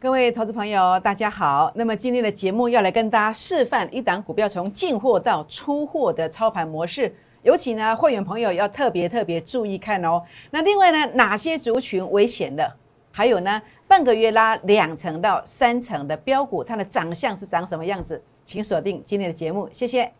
各位投资朋友，大家好。那么今天的节目要来跟大家示范一档股票从进货到出货的操盘模式，尤其呢会员朋友要特别特别注意看哦。那另外呢，哪些族群危险的？还有呢，半个月拉两成到三成的标股，它的长相是长什么样子？请锁定今天的节目，谢谢。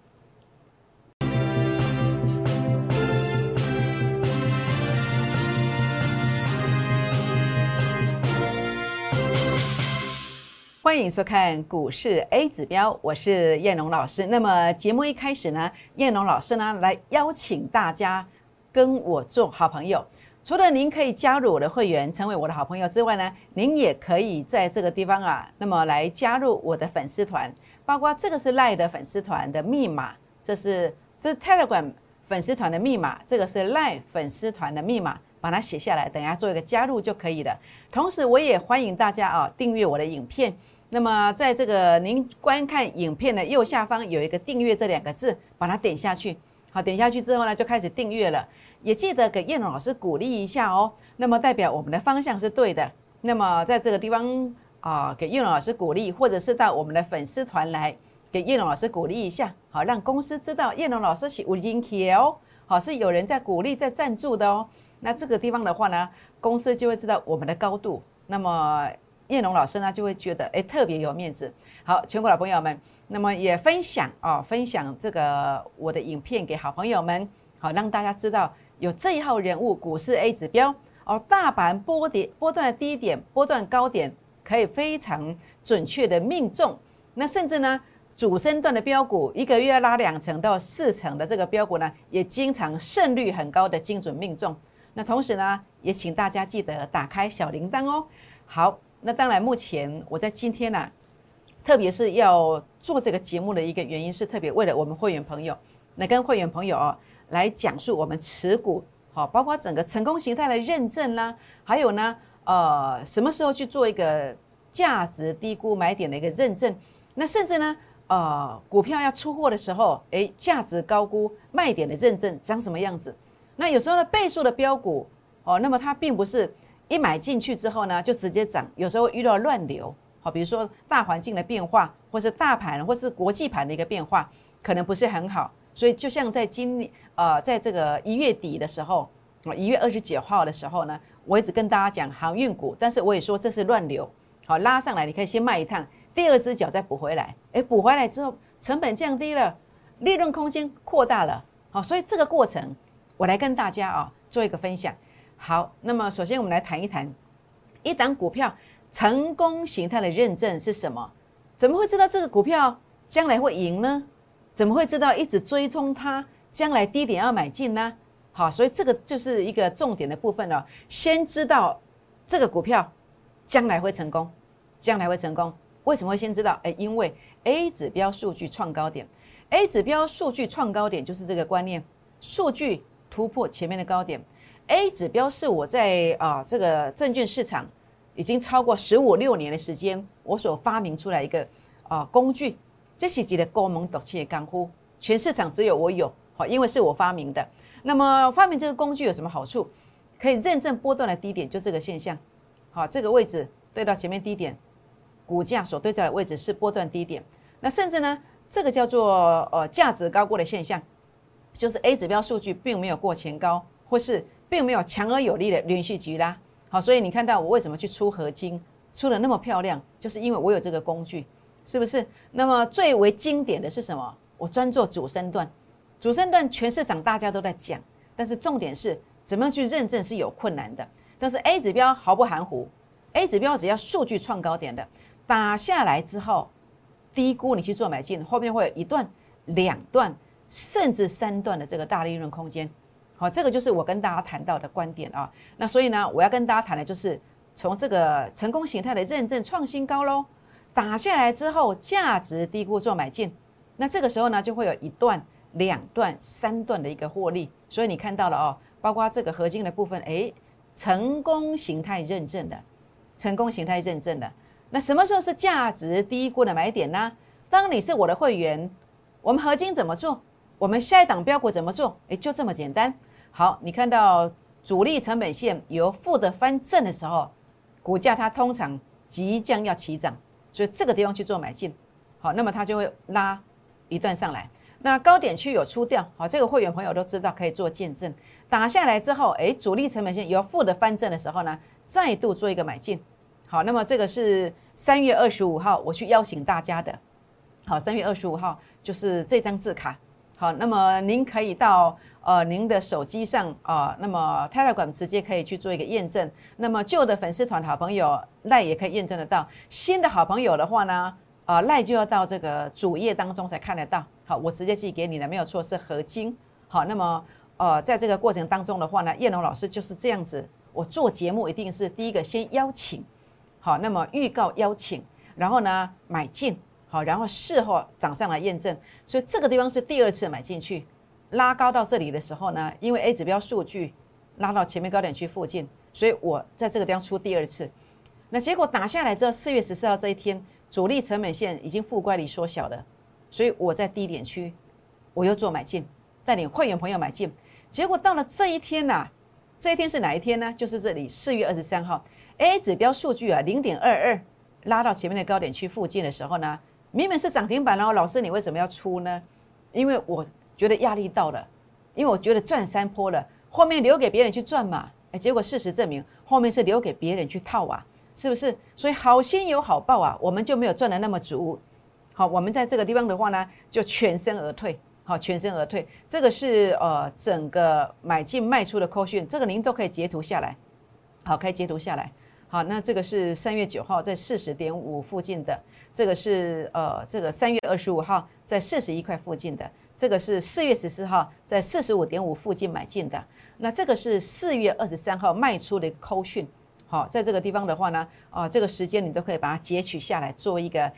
欢迎收看股市 A 指标，我是燕龙老师。那么节目一开始呢，燕龙老师呢来邀请大家跟我做好朋友。除了您可以加入我的会员，成为我的好朋友之外呢，您也可以在这个地方啊，那么来加入我的粉丝团，包括这个是赖的粉丝团的密码，这是这是 Telegram 粉丝团的密码，这个是赖粉丝团的密码，把它写下来，等下做一个加入就可以了。同时，我也欢迎大家啊订阅我的影片。那么，在这个您观看影片的右下方有一个订阅这两个字，把它点下去。好，点下去之后呢，就开始订阅了。也记得给叶龙老师鼓励一下哦。那么代表我们的方向是对的。那么在这个地方啊，给叶龙老师鼓励，或者是到我们的粉丝团来给叶龙老师鼓励一下，好，让公司知道叶龙老师是五金铁哦，好，是有人在鼓励在赞助的哦。那这个地方的话呢，公司就会知道我们的高度。那么。叶龙老师呢就会觉得哎特别有面子。好，全国老朋友们，那么也分享哦，分享这个我的影片给好朋友们，好让大家知道有这一号人物股市 A 指标哦，大盘波跌波段的低点、波段高点可以非常准确的命中。那甚至呢，主升段的标股一个月拉两成到四成的这个标股呢，也经常胜率很高的精准命中。那同时呢，也请大家记得打开小铃铛哦。好。那当然，目前我在今天呢，特别是要做这个节目的一个原因是，特别为了我们会员朋友，那跟会员朋友哦来讲述我们持股好，包括整个成功形态的认证啦，还有呢，呃，什么时候去做一个价值低估买点的一个认证，那甚至呢，呃，股票要出货的时候，诶，价值高估卖点的认证长什么样子？那有时候呢，倍数的标股哦，那么它并不是。一买进去之后呢，就直接涨。有时候遇到乱流，好，比如说大环境的变化，或是大盘，或是国际盘的一个变化，可能不是很好。所以就像在今呃，在这个一月底的时候，啊，一月二十九号的时候呢，我一直跟大家讲航运股，但是我也说这是乱流，好拉上来，你可以先卖一趟，第二只脚再补回来。诶，补回来之后，成本降低了，利润空间扩大了，好，所以这个过程我来跟大家啊做一个分享。好，那么首先我们来谈一谈一档股票成功形态的认证是什么？怎么会知道这个股票将来会赢呢？怎么会知道一直追踪它将来低点要买进呢？好，所以这个就是一个重点的部分了。先知道这个股票将来会成功，将来会成功。为什么会先知道？哎，因为 A 指标数据创高点，A 指标数据创高点就是这个观念，数据突破前面的高点。A 指标是我在啊这个证券市场已经超过十五六年的时间，我所发明出来一个啊工具，这是几的高盟短期的干呼，全市场只有我有，好，因为是我发明的。那么发明这个工具有什么好处？可以认证波段的低点，就这个现象，好，这个位置对到前面低点，股价所对照的位置是波段低点。那甚至呢，这个叫做呃价值高过的现象，就是 A 指标数据并没有过前高，或是。并没有强而有力的连续局啦，好，所以你看到我为什么去出合金，出的那么漂亮，就是因为我有这个工具，是不是？那么最为经典的是什么？我专做主升段，主升段全市场大家都在讲，但是重点是怎么样去认证是有困难的。但是 A 指标毫不含糊，A 指标只要数据创高点的打下来之后，低估你去做买进，后面会有一段、两段甚至三段的这个大利润空间。好，这个就是我跟大家谈到的观点啊。那所以呢，我要跟大家谈的就是从这个成功形态的认证创新高喽，打下来之后价值低估做买进，那这个时候呢就会有一段、两段、三段的一个获利。所以你看到了哦，包括这个合金的部分，诶，成功形态认证的，成功形态认证的。那什么时候是价值低估的买点呢？当你是我的会员，我们合金怎么做？我们下一档标股怎么做？诶，就这么简单。好，你看到主力成本线由负的翻正的时候，股价它通常即将要起涨，所以这个地方去做买进，好，那么它就会拉一段上来。那高点区有出掉，好，这个会员朋友都知道可以做见证。打下来之后，哎，主力成本线由负的翻正的时候呢，再度做一个买进。好，那么这个是三月二十五号我去邀请大家的。好，三月二十五号就是这张字卡。好，那么您可以到呃您的手机上啊，那么太太馆直接可以去做一个验证。那么旧的粉丝团好朋友赖也可以验证得到。新的好朋友的话呢，啊赖就要到这个主页当中才看得到。好，我直接寄给你的，没有错，是合金。好，那么呃在这个过程当中的话呢，叶龙老师就是这样子。我做节目一定是第一个先邀请，好，那么预告邀请，然后呢买进。好，然后事后涨上来验证，所以这个地方是第二次买进去，拉高到这里的时候呢，因为 A 指标数据拉到前面高点区附近，所以我在这个地方出第二次，那结果打下来之后，四月十四号这一天，主力成本线已经负乖离缩小了，所以我在低点区我又做买进，带领会员朋友买进，结果到了这一天呐，这一天是哪一天呢？就是这里四月二十三号，A 指标数据啊零点二二拉到前面的高点区附近的时候呢。明明是涨停板，然后老师你为什么要出呢？因为我觉得压力到了，因为我觉得赚山坡了，后面留给别人去赚嘛。哎，结果事实证明后面是留给别人去套啊，是不是？所以好心有好报啊，我们就没有赚的那么足。好，我们在这个地方的话呢，就全身而退。好，全身而退。这个是呃整个买进卖出的扣讯，这个您都可以截图下来。好，可以截图下来。好，那这个是三月九号在四十点五附近的。这个是呃，这个三月二十五号在四十一块附近的，这个是四月十四号在四十五点五附近买进的，那这个是四月二十三号卖出的一个扣讯，好，在这个地方的话呢，啊，这个时间你都可以把它截取下来，做一个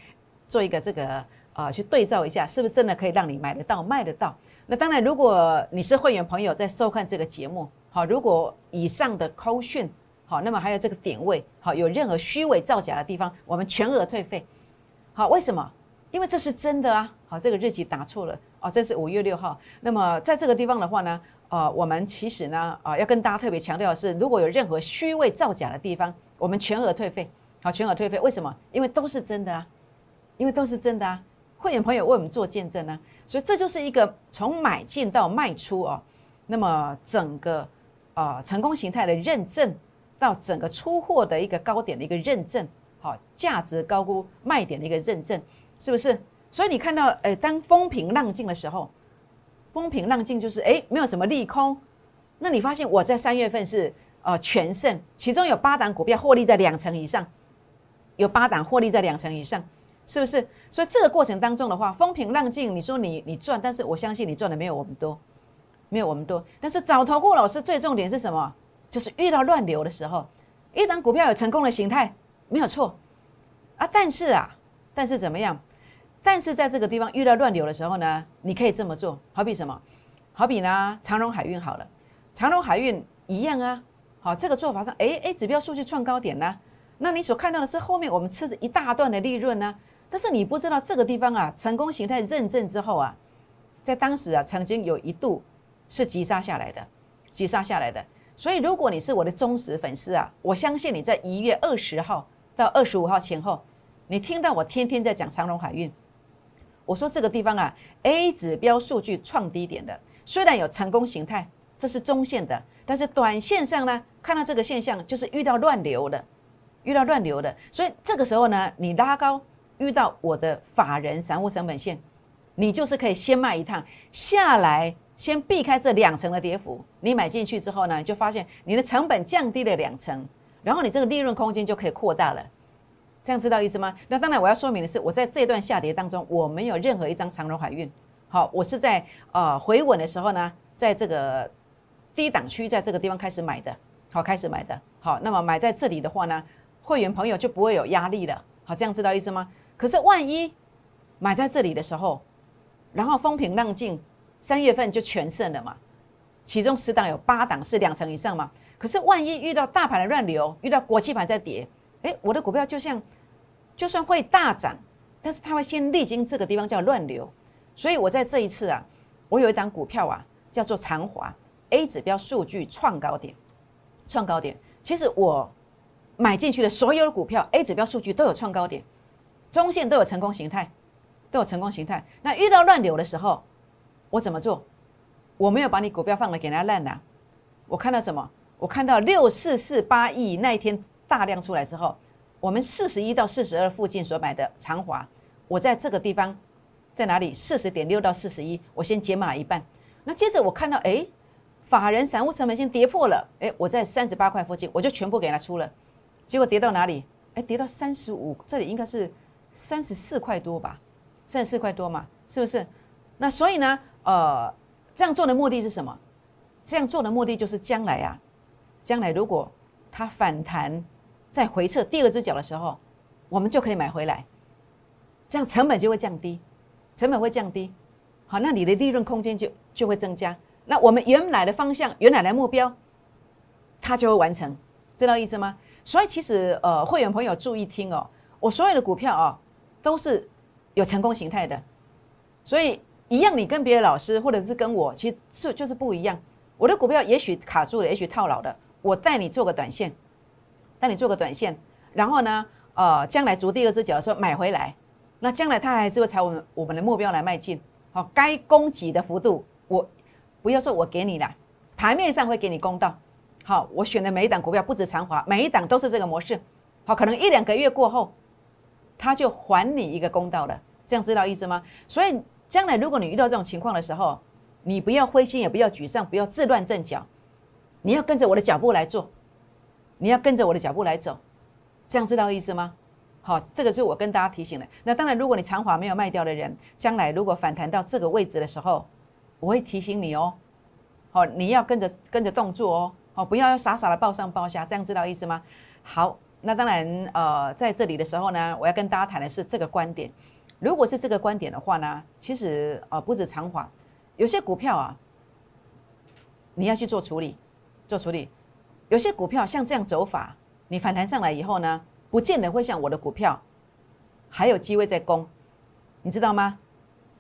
做一个这个啊，去对照一下，是不是真的可以让你买得到、卖得到？那当然，如果你是会员朋友在收看这个节目，好，如果以上的扣讯好，那么还有这个点位好，有任何虚伪造假的地方，我们全额退费。好，为什么？因为这是真的啊！好，这个日期打错了哦，这是五月六号。那么在这个地方的话呢，呃，我们其实呢，啊，要跟大家特别强调的是，如果有任何虚伪造假的地方，我们全额退费。好，全额退费，为什么？因为都是真的啊，因为都是真的啊。会员朋友为我们做见证呢，所以这就是一个从买进到卖出哦，那么整个啊成功形态的认证，到整个出货的一个高点的一个认证。好，价值高估卖点的一个认证，是不是？所以你看到，诶，当风平浪静的时候，风平浪静就是诶，没有什么利空。那你发现我在三月份是呃全胜，其中有八档股票获利在两成以上，有八档获利在两成以上，是不是？所以这个过程当中的话，风平浪静，你说你你赚，但是我相信你赚的没有我们多，没有我们多。但是找投顾老师最重点是什么？就是遇到乱流的时候，一档股票有成功的形态。没有错，啊，但是啊，但是怎么样？但是在这个地方遇到乱流的时候呢，你可以这么做，好比什么？好比呢，长荣海运好了，长荣海运一样啊。好，这个做法上，哎哎，指标数据创高点呢，那你所看到的是后面我们吃的一大段的利润呢。但是你不知道这个地方啊，成功形态认证之后啊，在当时啊，曾经有一度是急杀下来的，急杀下来的。所以如果你是我的忠实粉丝啊，我相信你在一月二十号。到二十五号前后，你听到我天天在讲长荣海运，我说这个地方啊，A 指标数据创低点的，虽然有成功形态，这是中线的，但是短线上呢，看到这个现象就是遇到乱流的，遇到乱流的，所以这个时候呢，你拉高遇到我的法人散户成本线，你就是可以先卖一趟下来，先避开这两层的跌幅，你买进去之后呢，你就发现你的成本降低了两层。然后你这个利润空间就可以扩大了，这样知道意思吗？那当然我要说明的是，我在这段下跌当中，我没有任何一张长荣海运。好，我是在呃回稳的时候呢，在这个低档区，在这个地方开始买的，好，开始买的。好，那么买在这里的话呢，会员朋友就不会有压力了。好，这样知道意思吗？可是万一买在这里的时候，然后风平浪静，三月份就全胜了嘛？其中十档有八档是两成以上嘛？可是万一遇到大盘的乱流，遇到国际盘在跌，诶，我的股票就像就算会大涨，但是它会先历经这个地方叫乱流，所以我在这一次啊，我有一档股票啊，叫做长华 A 指标数据创高点，创高点。其实我买进去的所有的股票，A 指标数据都有创高点，中线都有成功形态，都有成功形态。那遇到乱流的时候，我怎么做？我没有把你股票放了给人家烂了。我看到什么？我看到六四四八亿那一天大量出来之后，我们四十一到四十二附近所买的长华，我在这个地方在哪里？四十点六到四十一，我先解码一半。那接着我看到，哎，法人散户成本线跌破了，哎，我在三十八块附近，我就全部给他出了。结果跌到哪里？哎，跌到三十五，这里应该是三十四块多吧？三十四块多嘛，是不是？那所以呢，呃，这样做的目的是什么？这样做的目的就是将来啊。将来如果它反弹再回撤第二只脚的时候，我们就可以买回来，这样成本就会降低，成本会降低，好，那你的利润空间就就会增加。那我们原来的方向、原来的目标，它就会完成，知道意思吗？所以其实呃，会员朋友注意听哦，我所有的股票哦都是有成功形态的，所以一样，你跟别的老师或者是跟我，其实是就是不一样。我的股票也许卡住了，也许套牢的。我带你做个短线，那你做个短线，然后呢，呃，将来逐第二只脚的时候买回来，那将来它还是会朝我们我们的目标来迈进。好，该供给的幅度，我不要说我给你了，盘面上会给你公道。好，我选的每一档股票不止长华，每一档都是这个模式。好，可能一两个月过后，它就还你一个公道了。这样知道意思吗？所以将来如果你遇到这种情况的时候，你不要灰心，也不要沮丧，不要自乱阵脚。你要跟着我的脚步来做，你要跟着我的脚步来走，这样知道意思吗？好，这个是我跟大家提醒的。那当然，如果你长华没有卖掉的人，将来如果反弹到这个位置的时候，我会提醒你哦。好，你要跟着跟着动作哦。好，不要傻傻的报上报下，这样知道意思吗？好，那当然，呃，在这里的时候呢，我要跟大家谈的是这个观点。如果是这个观点的话呢，其实呃不止长华，有些股票啊，你要去做处理。做处理，有些股票像这样走法，你反弹上来以后呢，不见得会像我的股票还有机会再攻，你知道吗？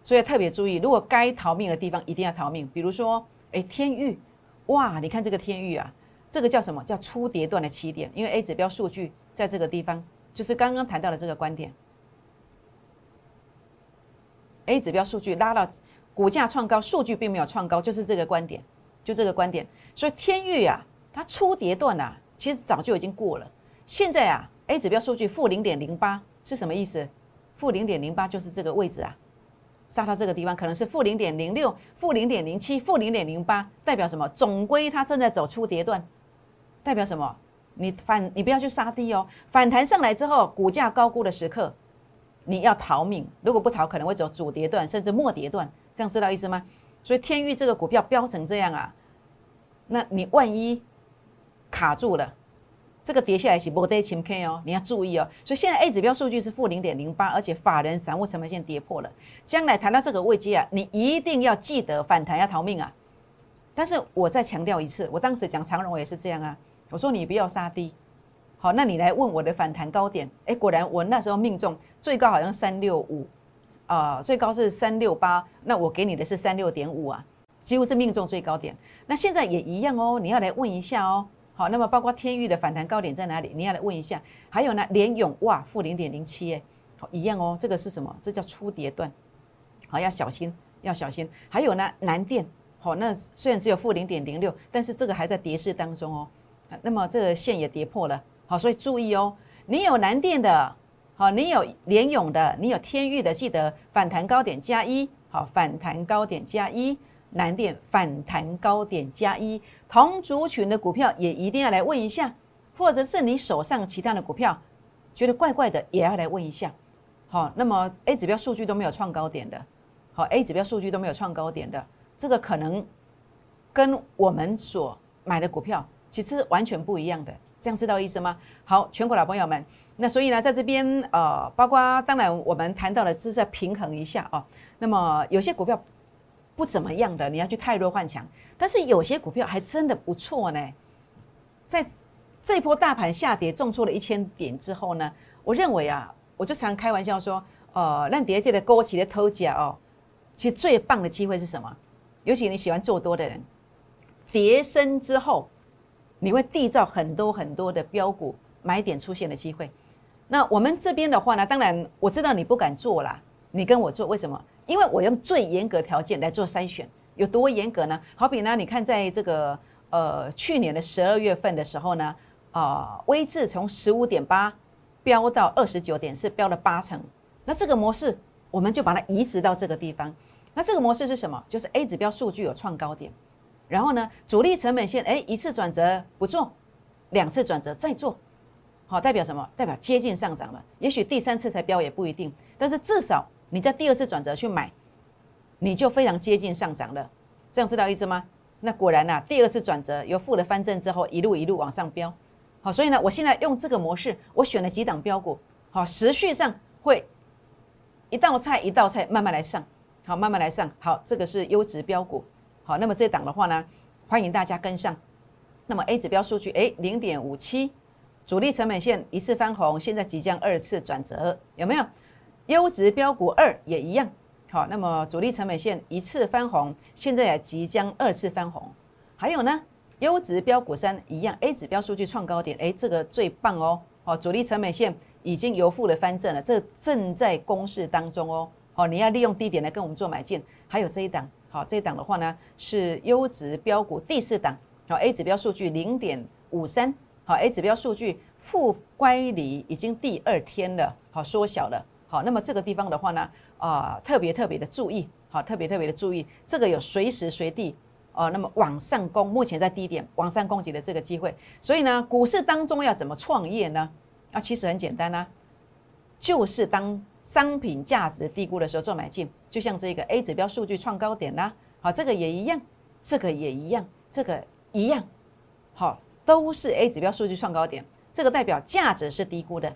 所以特别注意，如果该逃命的地方一定要逃命。比如说，哎，天域，哇，你看这个天域啊，这个叫什么叫初跌段的起点？因为 A 指标数据在这个地方，就是刚刚谈到的这个观点。A 指标数据拉到股价创高，数据并没有创高，就是这个观点，就这个观点。所以天域啊，它初跌段啊，其实早就已经过了。现在啊，A 指标数据负零点零八是什么意思？负零点零八就是这个位置啊，杀到这个地方可能是负零点零六、负零点零七、负零点零八，代表什么？总归它正在走初跌段，代表什么？你反你不要去杀低哦，反弹上来之后，股价高估的时刻，你要逃命。如果不逃，可能会走主跌段甚至末跌段，这样知道意思吗？所以天域这个股票飙成这样啊！那你万一卡住了，这个跌下来是不得清 K 哦，你要注意哦。所以现在 A 指标数据是负零点零八，而且法人散户成本线跌破了。将来谈到这个位阶啊，你一定要记得反弹要逃命啊。但是我再强调一次，我当时讲长荣也是这样啊，我说你不要杀低。好，那你来问我的反弹高点，哎，果然我那时候命中最高好像三六五，啊，最高是三六八，那我给你的是三六点五啊。几乎是命中最高点，那现在也一样哦。你要来问一下哦。好，那么包括天域的反弹高点在哪里？你要来问一下。还有呢，联永哇，负零点零七哎，好一样哦。这个是什么？这叫初跌段，好要小心，要小心。还有呢，南电，好，那虽然只有负零点零六，但是这个还在跌势当中哦。那么这个线也跌破了，好，所以注意哦。你有南电的，好，你有联永的，你有天域的，记得反弹高点加一，好，反弹高点加一。南电反弹高点加一，同族群的股票也一定要来问一下，或者是你手上其他的股票觉得怪怪的，也要来问一下。好，那么 A 指标数据都没有创高点的，好，A 指标数据都没有创高点的，这个可能跟我们所买的股票其实完全不一样的，这样知道意思吗？好，全国老朋友们，那所以呢，在这边呃，包括当然我们谈到的是在平衡一下哦，那么有些股票。不怎么样的，你要去太弱换强。但是有些股票还真的不错呢。在这一波大盘下跌重挫了一千点之后呢，我认为啊，我就常开玩笑说，呃，让跌界的勾起的偷假哦，其实最棒的机会是什么？尤其你喜欢做多的人，跌升之后，你会缔造很多很多的标股买点出现的机会。那我们这边的话呢，当然我知道你不敢做啦，你跟我做，为什么？因为我用最严格条件来做筛选，有多严格呢？好比呢，你看在这个呃去年的十二月份的时候呢，啊，微智从十五点八飙到二十九点四，飙了八成。那这个模式我们就把它移植到这个地方。那这个模式是什么？就是 A 指标数据有创高点，然后呢，主力成本线哎一次转折不做，两次转折再做。好，代表什么？代表接近上涨了。也许第三次才飙也不一定，但是至少你在第二次转折去买，你就非常接近上涨了。这样知道意思吗？那果然呐，第二次转折由负的翻正之后，一路一路往上飙。好，所以呢，我现在用这个模式，我选了几档标股，好，时序上会一道菜一道菜慢慢来上，好，慢慢来上。好，这个是优质标股。好，那么这档的话呢，欢迎大家跟上。那么 A 指标数据，哎，零点五七。主力成本线一次翻红，现在即将二次转折，有没有？优质标股二也一样。好，那么主力成本线一次翻红，现在也即将二次翻红。还有呢，优质标股三一样，A 指标数据创高点，哎，这个最棒哦。好，主力成本线已经由负的翻正了，这正在攻势当中哦。好，你要利用低点来跟我们做买进。还有这一档，好，这一档的话呢是优质标股第四档。好，A 指标数据零点五三。好，A 指标数据负乖离已经第二天了，好缩小了。好，那么这个地方的话呢，啊，特别特别的注意，好，特别特别的注意，这个有随时随地哦，那么往上攻，目前在低点往上攻击的这个机会。所以呢，股市当中要怎么创业呢？啊，其实很简单啊，就是当商品价值低估的时候做买进，就像这个 A 指标数据创高点啦，好，这个也一样，这个也一样，这个一样，好。都是 A 指标数据创高点，这个代表价值是低估的，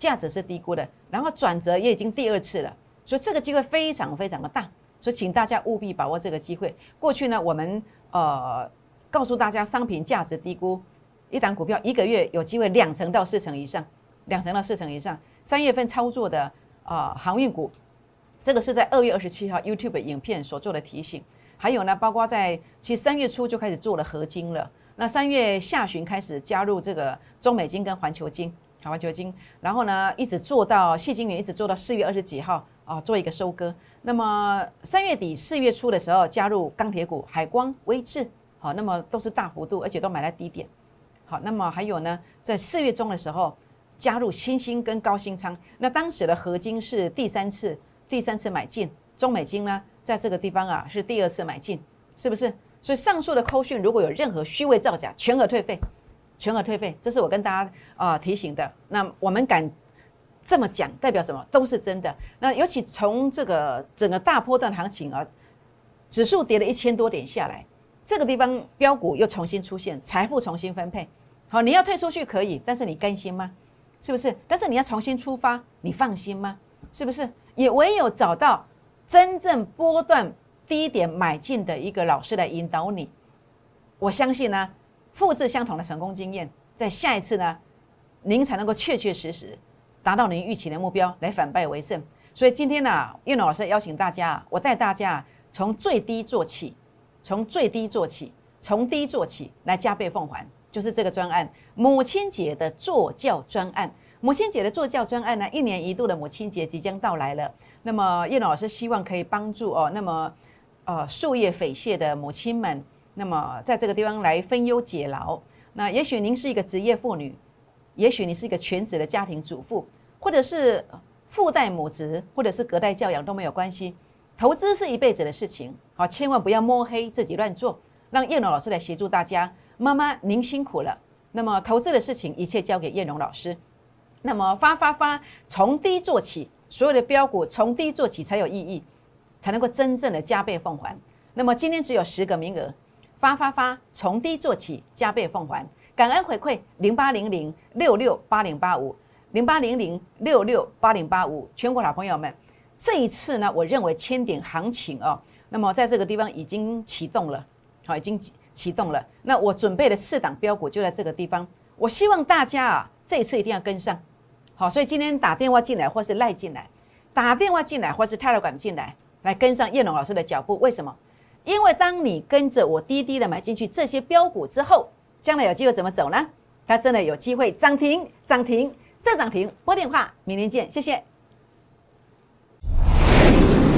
价值是低估的，然后转折也已经第二次了，所以这个机会非常非常的大，所以请大家务必把握这个机会。过去呢，我们呃告诉大家商品价值低估，一档股票一个月有机会两成到四成以上，两成到四成以上。三月份操作的啊航运股，这个是在二月二十七号 YouTube 影片所做的提醒，还有呢，包括在其实三月初就开始做了合金了。那三月下旬开始加入这个中美金跟环球金，好环球金，然后呢一直做到细金元，一直做到四月二十几号啊，做一个收割。那么三月底四月初的时候加入钢铁股海光、威智，好，那么都是大幅度，而且都买在低点。好，那么还有呢，在四月中的时候加入新兴跟高新仓，那当时的合金是第三次第三次买进，中美金呢在这个地方啊是第二次买进，是不是？所以上述的扣讯如果有任何虚伪造假，全额退费，全额退费，这是我跟大家啊提醒的。那我们敢这么讲，代表什么？都是真的。那尤其从这个整个大波段行情啊，指数跌了一千多点下来，这个地方标股又重新出现，财富重新分配。好，你要退出去可以，但是你甘心吗？是不是？但是你要重新出发，你放心吗？是不是？也唯有找到真正波段。低点买进的一个老师来引导你，我相信呢，复制相同的成功经验，在下一次呢，您才能够确确实实达到您预期的目标，来反败为胜。所以今天呢，叶老师邀请大家，我带大家从最低做起，从最低做起，从低做起来加倍奉还，就是这个专案——母亲节的做教专案。母亲节的做教专案呢，一年一度的母亲节即将到来了。那么叶老师希望可以帮助哦，那么。呃，树叶匪懈的母亲们，那么在这个地方来分忧解劳。那也许您是一个职业妇女，也许你是一个全职的家庭主妇，或者是父代母职，或者是隔代教养都没有关系。投资是一辈子的事情，好，千万不要摸黑自己乱做。让叶龙老师来协助大家。妈妈，您辛苦了。那么投资的事情，一切交给叶龙老师。那么发发发，从低做起，所有的标股从低做起才有意义。才能够真正的加倍奉还。那么今天只有十个名额，发发发，从低做起，加倍奉还。感恩回馈零八零零六六八零八五零八零零六六八零八五，全国老朋友们，这一次呢，我认为千点行情哦，那么在这个地方已经启动了，好，已经启动了。那我准备的四档标股就在这个地方，我希望大家啊，这一次一定要跟上。好，所以今天打电话进来或是赖进来，打电话进来或是泰勒管进来。来跟上叶龙老师的脚步，为什么？因为当你跟着我滴滴的买进去这些标股之后，将来有机会怎么走呢？它真的有机会涨停，涨停再涨停。拨电话，明天见，谢谢。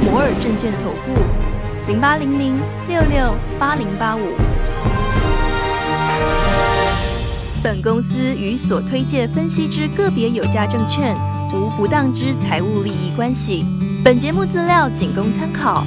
摩尔证券投顾零八零零六六八零八五。本公司与所推介分析之个别有价证券无不当之财务利益关系。本节目资料仅供参考，